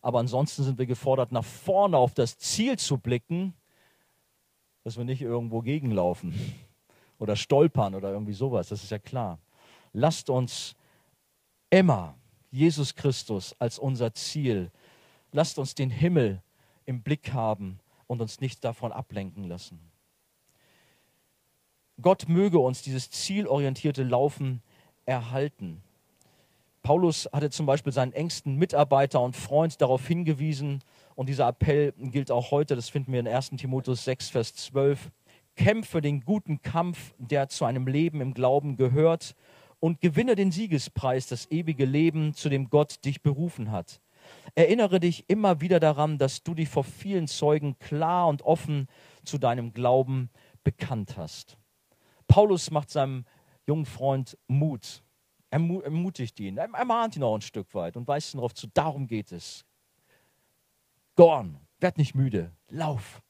A: Aber ansonsten sind wir gefordert, nach vorne auf das Ziel zu blicken, dass wir nicht irgendwo gegenlaufen oder stolpern oder irgendwie sowas. Das ist ja klar. Lasst uns immer Jesus Christus als unser Ziel. Lasst uns den Himmel im Blick haben und uns nicht davon ablenken lassen. Gott möge uns dieses zielorientierte Laufen erhalten. Paulus hatte zum Beispiel seinen engsten Mitarbeiter und Freund darauf hingewiesen, und dieser Appell gilt auch heute, das finden wir in 1 Timotheus 6, Vers 12. Kämpfe den guten Kampf, der zu einem Leben im Glauben gehört, und gewinne den Siegespreis, das ewige Leben, zu dem Gott dich berufen hat. Erinnere dich immer wieder daran, dass du dich vor vielen Zeugen klar und offen zu deinem Glauben bekannt hast. Paulus macht seinem jungen Freund Mut. Er ermutigt ihn, er ermahnt ihn auch ein Stück weit und weist ihn darauf zu, darum geht es. Go on, werd nicht müde, lauf.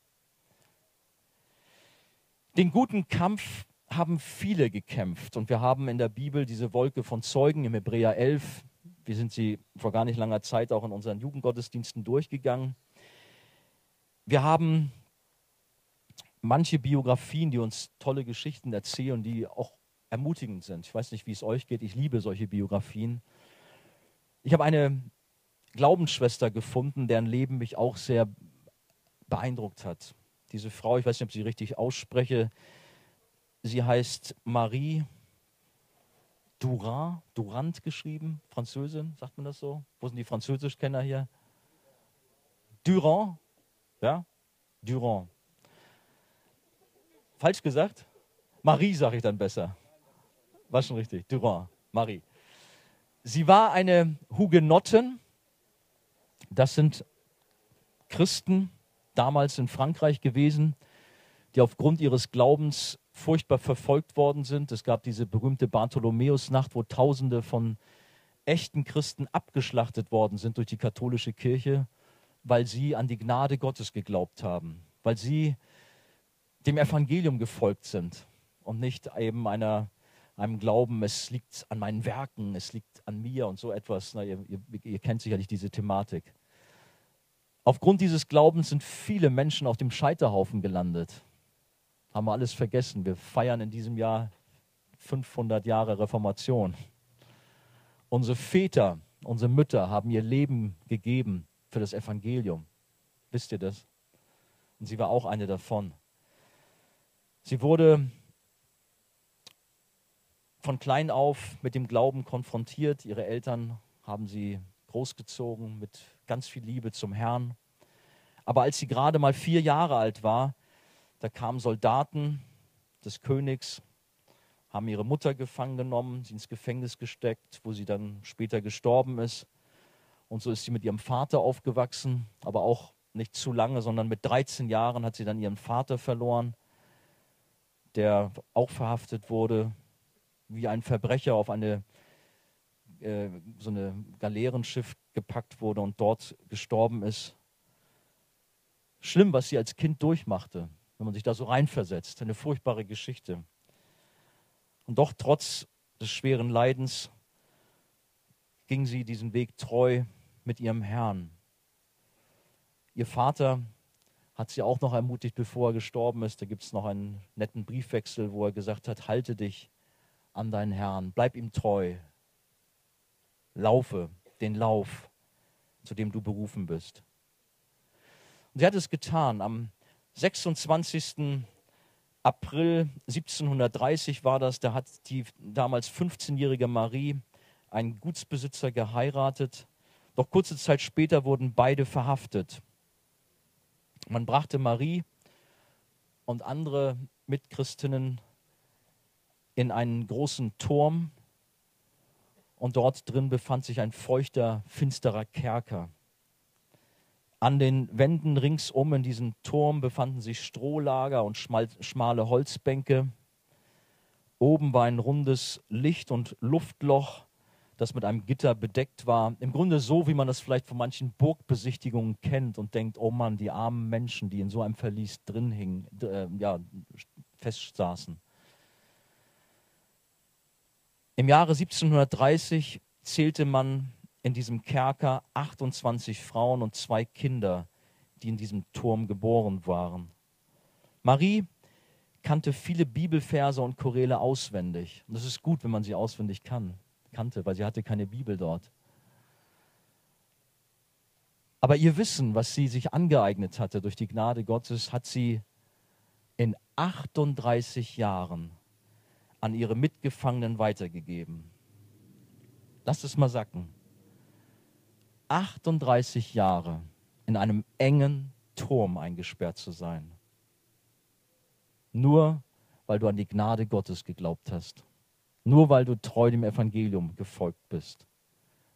A: Den guten Kampf haben viele gekämpft und wir haben in der Bibel diese Wolke von Zeugen im Hebräer 11. Wir sind sie vor gar nicht langer Zeit auch in unseren Jugendgottesdiensten durchgegangen. Wir haben manche Biografien, die uns tolle Geschichten erzählen, die auch ermutigend sind. Ich weiß nicht, wie es euch geht. Ich liebe solche Biografien. Ich habe eine Glaubensschwester gefunden, deren Leben mich auch sehr beeindruckt hat. Diese Frau, ich weiß nicht, ob ich sie richtig ausspreche, sie heißt Marie Durand, Durand geschrieben, Französin, sagt man das so? Wo sind die Französischkenner hier? Durand, ja? Durand. Falsch gesagt? Marie sage ich dann besser. War schon richtig. Durand, Marie. Sie war eine Hugenottin. Das sind Christen damals in Frankreich gewesen, die aufgrund ihres Glaubens furchtbar verfolgt worden sind. Es gab diese berühmte Bartholomäusnacht, wo Tausende von echten Christen abgeschlachtet worden sind durch die katholische Kirche, weil sie an die Gnade Gottes geglaubt haben, weil sie dem Evangelium gefolgt sind und nicht eben einer, einem Glauben, es liegt an meinen Werken, es liegt an mir und so etwas. Na, ihr, ihr, ihr kennt sicherlich diese Thematik. Aufgrund dieses Glaubens sind viele Menschen auf dem Scheiterhaufen gelandet. Haben wir alles vergessen. Wir feiern in diesem Jahr 500 Jahre Reformation. Unsere Väter, unsere Mütter haben ihr Leben gegeben für das Evangelium. Wisst ihr das? Und sie war auch eine davon. Sie wurde von klein auf mit dem Glauben konfrontiert. Ihre Eltern haben sie großgezogen mit ganz viel Liebe zum Herrn. Aber als sie gerade mal vier Jahre alt war, da kamen Soldaten des Königs, haben ihre Mutter gefangen genommen, sie ins Gefängnis gesteckt, wo sie dann später gestorben ist. Und so ist sie mit ihrem Vater aufgewachsen, aber auch nicht zu lange, sondern mit 13 Jahren hat sie dann ihren Vater verloren der auch verhaftet wurde, wie ein Verbrecher auf eine äh, so eine Galeerenschiff gepackt wurde und dort gestorben ist. Schlimm, was sie als Kind durchmachte, wenn man sich da so reinversetzt. Eine furchtbare Geschichte. Und doch trotz des schweren Leidens ging sie diesen Weg treu mit ihrem Herrn. Ihr Vater hat sie auch noch ermutigt, bevor er gestorben ist. Da gibt es noch einen netten Briefwechsel, wo er gesagt hat, halte dich an deinen Herrn, bleib ihm treu, laufe den Lauf, zu dem du berufen bist. Und sie hat es getan. Am 26. April 1730 war das, da hat die damals 15-jährige Marie einen Gutsbesitzer geheiratet. Doch kurze Zeit später wurden beide verhaftet. Man brachte Marie und andere Mitchristinnen in einen großen Turm und dort drin befand sich ein feuchter, finsterer Kerker. An den Wänden ringsum in diesem Turm befanden sich Strohlager und schmale Holzbänke. Oben war ein rundes Licht- und Luftloch, das mit einem Gitter bedeckt war. Im Grunde so, wie man das vielleicht von manchen Burgbesichtigungen kennt und denkt, oh Mann, die armen Menschen, die in so einem Verlies drin hingen, äh, ja, festsaßen. Im Jahre 1730 zählte man in diesem Kerker 28 Frauen und zwei Kinder, die in diesem Turm geboren waren. Marie kannte viele Bibelverse und Choräle auswendig. Und das ist gut, wenn man sie auswendig kann, kannte, weil sie hatte keine Bibel dort. Aber ihr Wissen, was sie sich angeeignet hatte durch die Gnade Gottes, hat sie in 38 Jahren an ihre Mitgefangenen weitergegeben. Lass es mal sacken. 38 Jahre in einem engen Turm eingesperrt zu sein. Nur weil du an die Gnade Gottes geglaubt hast. Nur weil du treu dem Evangelium gefolgt bist.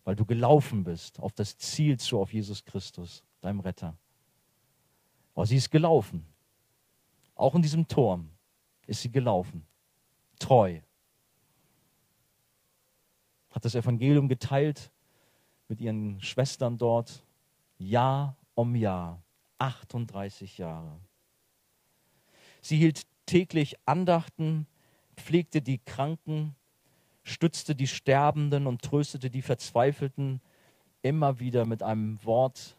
A: Weil du gelaufen bist auf das Ziel zu, auf Jesus Christus, deinem Retter. Aber sie ist gelaufen. Auch in diesem Turm ist sie gelaufen. Treu. Hat das Evangelium geteilt mit ihren Schwestern dort. Jahr um Jahr. 38 Jahre. Sie hielt täglich Andachten, pflegte die Kranken, stützte die Sterbenden und tröstete die Verzweifelten immer wieder mit einem Wort,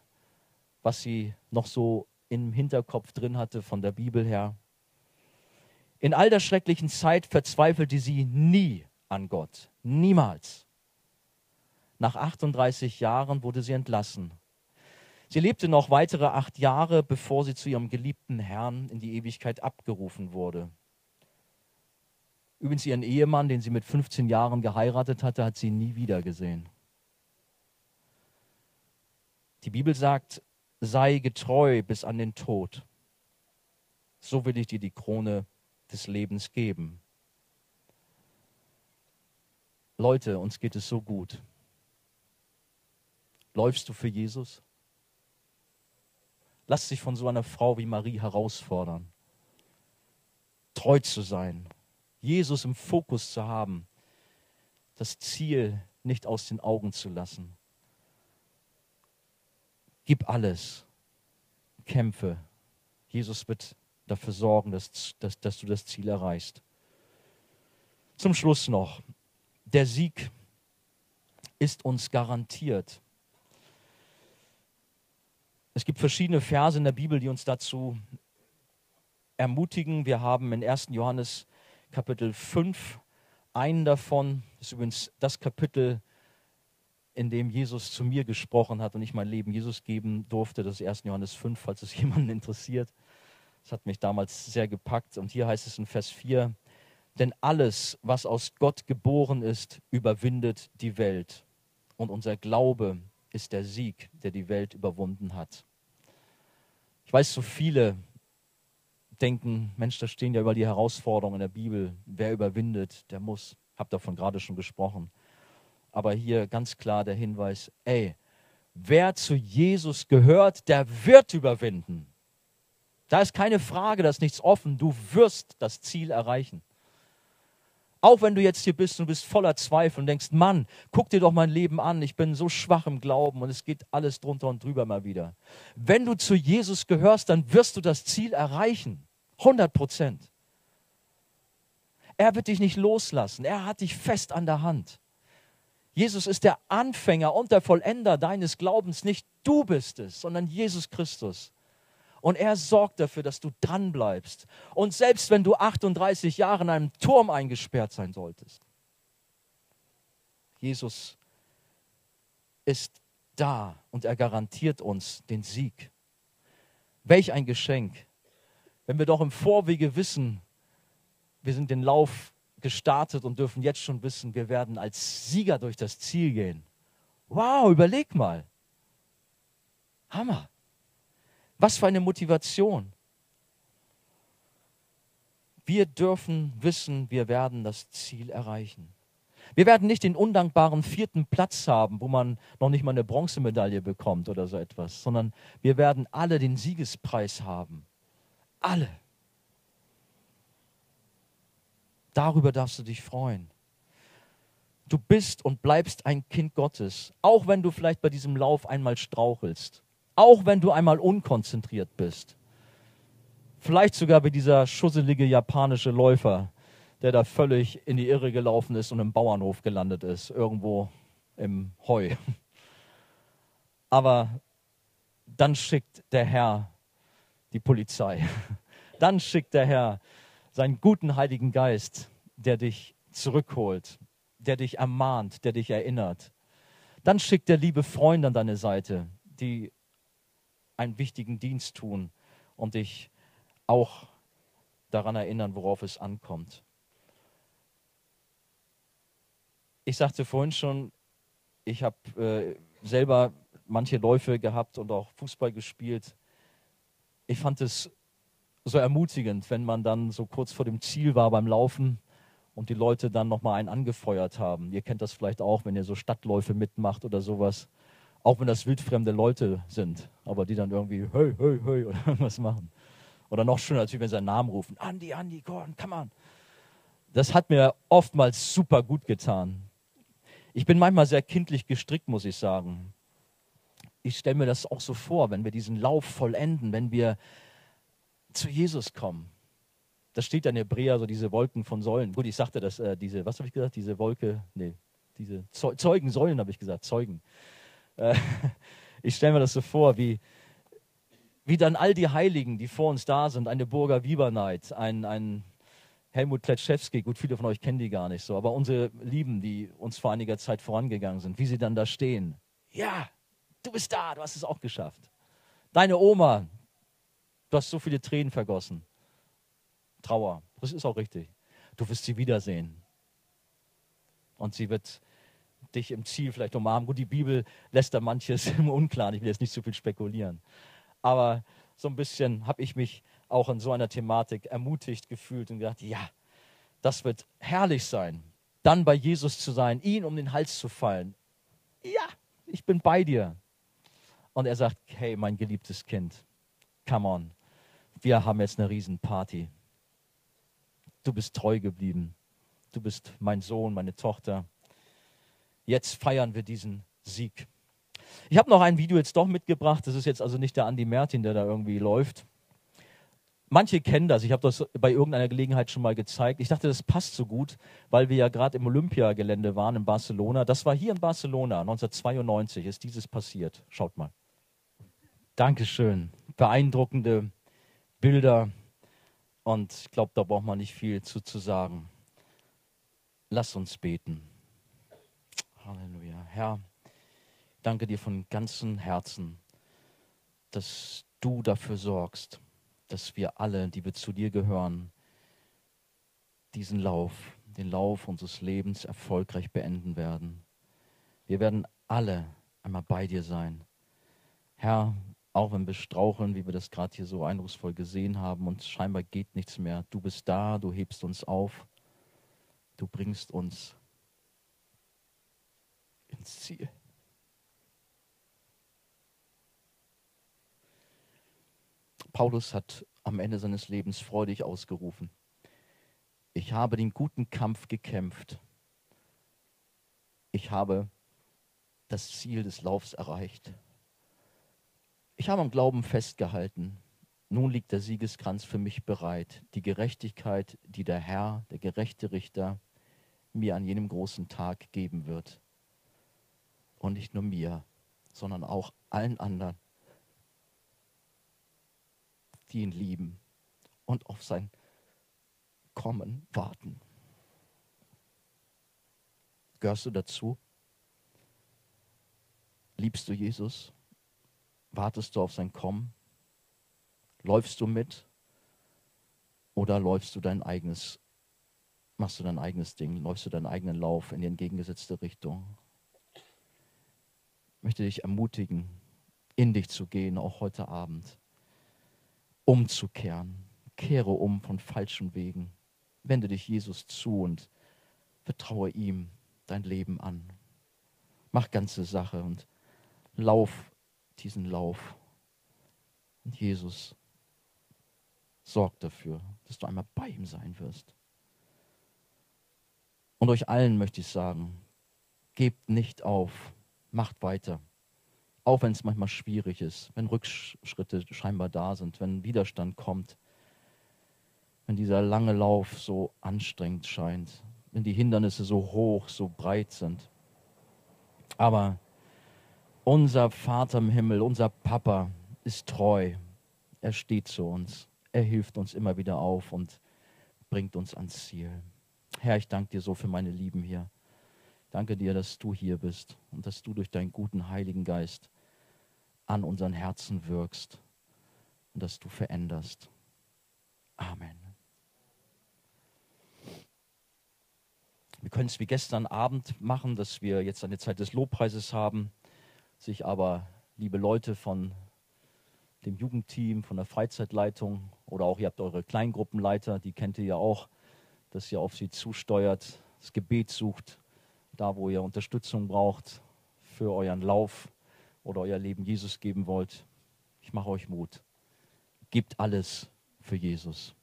A: was sie noch so im Hinterkopf drin hatte von der Bibel her. In all der schrecklichen Zeit verzweifelte sie nie an Gott, niemals. Nach 38 Jahren wurde sie entlassen Sie lebte noch weitere acht Jahre, bevor sie zu ihrem geliebten Herrn in die Ewigkeit abgerufen wurde. Übrigens ihren Ehemann, den sie mit 15 Jahren geheiratet hatte, hat sie nie wieder gesehen. Die Bibel sagt, sei getreu bis an den Tod. So will ich dir die Krone des Lebens geben. Leute, uns geht es so gut. Läufst du für Jesus? Lass dich von so einer Frau wie Marie herausfordern. Treu zu sein, Jesus im Fokus zu haben, das Ziel nicht aus den Augen zu lassen. Gib alles, kämpfe. Jesus wird dafür sorgen, dass, dass, dass du das Ziel erreichst. Zum Schluss noch, der Sieg ist uns garantiert. Es gibt verschiedene Verse in der Bibel, die uns dazu ermutigen. Wir haben in 1. Johannes Kapitel 5 einen davon. Das ist übrigens das Kapitel, in dem Jesus zu mir gesprochen hat und ich mein Leben Jesus geben durfte. Das ist 1. Johannes 5, falls es jemanden interessiert. Das hat mich damals sehr gepackt. Und hier heißt es in Vers 4, denn alles, was aus Gott geboren ist, überwindet die Welt. Und unser Glaube ist der Sieg, der die Welt überwunden hat. Ich weiß, so viele denken, Mensch, da stehen ja über die Herausforderungen in der Bibel. Wer überwindet, der muss. Ich habe davon gerade schon gesprochen. Aber hier ganz klar der Hinweis, ey, wer zu Jesus gehört, der wird überwinden. Da ist keine Frage, da ist nichts offen. Du wirst das Ziel erreichen. Auch wenn du jetzt hier bist und bist voller Zweifel und denkst, Mann, guck dir doch mein Leben an, ich bin so schwach im Glauben und es geht alles drunter und drüber mal wieder. Wenn du zu Jesus gehörst, dann wirst du das Ziel erreichen. 100 Prozent. Er wird dich nicht loslassen. Er hat dich fest an der Hand. Jesus ist der Anfänger und der Vollender deines Glaubens. Nicht du bist es, sondern Jesus Christus. Und er sorgt dafür, dass du dran bleibst. Und selbst wenn du 38 Jahre in einem Turm eingesperrt sein solltest, Jesus ist da und er garantiert uns den Sieg. Welch ein Geschenk, wenn wir doch im Vorwege wissen, wir sind den Lauf gestartet und dürfen jetzt schon wissen, wir werden als Sieger durch das Ziel gehen. Wow, überleg mal. Hammer. Was für eine Motivation. Wir dürfen wissen, wir werden das Ziel erreichen. Wir werden nicht den undankbaren vierten Platz haben, wo man noch nicht mal eine Bronzemedaille bekommt oder so etwas, sondern wir werden alle den Siegespreis haben. Alle. Darüber darfst du dich freuen. Du bist und bleibst ein Kind Gottes, auch wenn du vielleicht bei diesem Lauf einmal strauchelst, auch wenn du einmal unkonzentriert bist. Vielleicht sogar wie dieser schusselige japanische Läufer, der da völlig in die Irre gelaufen ist und im Bauernhof gelandet ist, irgendwo im Heu. Aber dann schickt der Herr die Polizei. Dann schickt der Herr seinen guten Heiligen Geist, der dich zurückholt, der dich ermahnt, der dich erinnert. Dann schickt er liebe Freunde an deine Seite, die einen wichtigen Dienst tun und dich auch daran erinnern, worauf es ankommt. Ich sagte vorhin schon, ich habe äh, selber manche Läufe gehabt und auch Fußball gespielt. Ich fand es so ermutigend, wenn man dann so kurz vor dem Ziel war beim Laufen und die Leute dann nochmal einen angefeuert haben. Ihr kennt das vielleicht auch, wenn ihr so Stadtläufe mitmacht oder sowas. Auch wenn das wildfremde Leute sind, aber die dann irgendwie hey, hey, hey oder irgendwas machen. Oder noch schöner, als wenn sie seinen Namen rufen. Andi, Andi, Gordon, come on. Das hat mir oftmals super gut getan. Ich bin manchmal sehr kindlich gestrickt, muss ich sagen. Ich stelle mir das auch so vor, wenn wir diesen Lauf vollenden, wenn wir zu Jesus kommen. Das steht in Hebräer, so diese Wolken von Säulen. Gut, ich sagte das, äh, diese, was habe ich gesagt? Diese Wolke, nee, diese Zeugensäulen habe ich gesagt, Zeugen. Äh, ich stelle mir das so vor, wie, wie dann all die Heiligen, die vor uns da sind, eine Burger Wieberneit, ein, ein Helmut Kletschewski, gut, viele von euch kennen die gar nicht so, aber unsere Lieben, die uns vor einiger Zeit vorangegangen sind, wie sie dann da stehen. Ja, du bist da, du hast es auch geschafft. Deine Oma, du hast so viele Tränen vergossen. Trauer, das ist auch richtig. Du wirst sie wiedersehen. Und sie wird dich im Ziel vielleicht umarmen. Gut, die Bibel lässt da manches im Unklaren. Ich will jetzt nicht zu viel spekulieren. Aber so ein bisschen habe ich mich auch in so einer Thematik ermutigt gefühlt und gedacht, ja, das wird herrlich sein, dann bei Jesus zu sein, ihn um den Hals zu fallen. Ja, ich bin bei dir. Und er sagt, hey, mein geliebtes Kind, come on, wir haben jetzt eine Riesenparty. Du bist treu geblieben. Du bist mein Sohn, meine Tochter. Jetzt feiern wir diesen Sieg. Ich habe noch ein Video jetzt doch mitgebracht. Das ist jetzt also nicht der Andi Mertin, der da irgendwie läuft. Manche kennen das. Ich habe das bei irgendeiner Gelegenheit schon mal gezeigt. Ich dachte, das passt so gut, weil wir ja gerade im Olympiagelände waren in Barcelona. Das war hier in Barcelona 1992 ist dieses passiert. Schaut mal. Dankeschön. Beeindruckende Bilder. Und ich glaube, da braucht man nicht viel zu, zu sagen. Lass uns beten. Herr, danke dir von ganzem Herzen, dass du dafür sorgst, dass wir alle, die wir zu dir gehören, diesen Lauf, den Lauf unseres Lebens erfolgreich beenden werden. Wir werden alle einmal bei dir sein. Herr, auch wenn wir straucheln, wie wir das gerade hier so eindrucksvoll gesehen haben und scheinbar geht nichts mehr, du bist da, du hebst uns auf, du bringst uns ins Ziel. Paulus hat am Ende seines Lebens freudig ausgerufen, ich habe den guten Kampf gekämpft. Ich habe das Ziel des Laufs erreicht. Ich habe am Glauben festgehalten. Nun liegt der Siegeskranz für mich bereit, die Gerechtigkeit, die der Herr, der gerechte Richter, mir an jenem großen Tag geben wird. Und nicht nur mir, sondern auch allen anderen, die ihn lieben und auf sein Kommen warten. Gehörst du dazu? Liebst du Jesus? Wartest du auf sein Kommen? Läufst du mit? Oder läufst du dein eigenes, machst du dein eigenes Ding, läufst du deinen eigenen Lauf in die entgegengesetzte Richtung? Möchte dich ermutigen, in dich zu gehen, auch heute Abend umzukehren. Kehre um von falschen Wegen. Wende dich Jesus zu und vertraue ihm dein Leben an. Mach ganze Sache und lauf diesen Lauf. Und Jesus sorgt dafür, dass du einmal bei ihm sein wirst. Und euch allen möchte ich sagen, Gebt nicht auf, macht weiter. Auch wenn es manchmal schwierig ist, wenn Rückschritte scheinbar da sind, wenn Widerstand kommt, wenn dieser lange Lauf so anstrengend scheint, wenn die Hindernisse so hoch, so breit sind. Aber unser Vater im Himmel, unser Papa ist treu. Er steht zu uns. Er hilft uns immer wieder auf und bringt uns ans Ziel. Herr, ich danke dir so für meine Lieben hier. Danke dir, dass du hier bist und dass du durch deinen guten Heiligen Geist an unseren Herzen wirkst und dass du veränderst. Amen. Wir können es wie gestern Abend machen, dass wir jetzt eine Zeit des Lobpreises haben, sich aber liebe Leute von dem Jugendteam, von der Freizeitleitung oder auch ihr habt eure Kleingruppenleiter, die kennt ihr ja auch, dass ihr auf sie zusteuert, das Gebet sucht, da wo ihr Unterstützung braucht für euren Lauf oder euer Leben Jesus geben wollt. Ich mache euch Mut. Gebt alles für Jesus.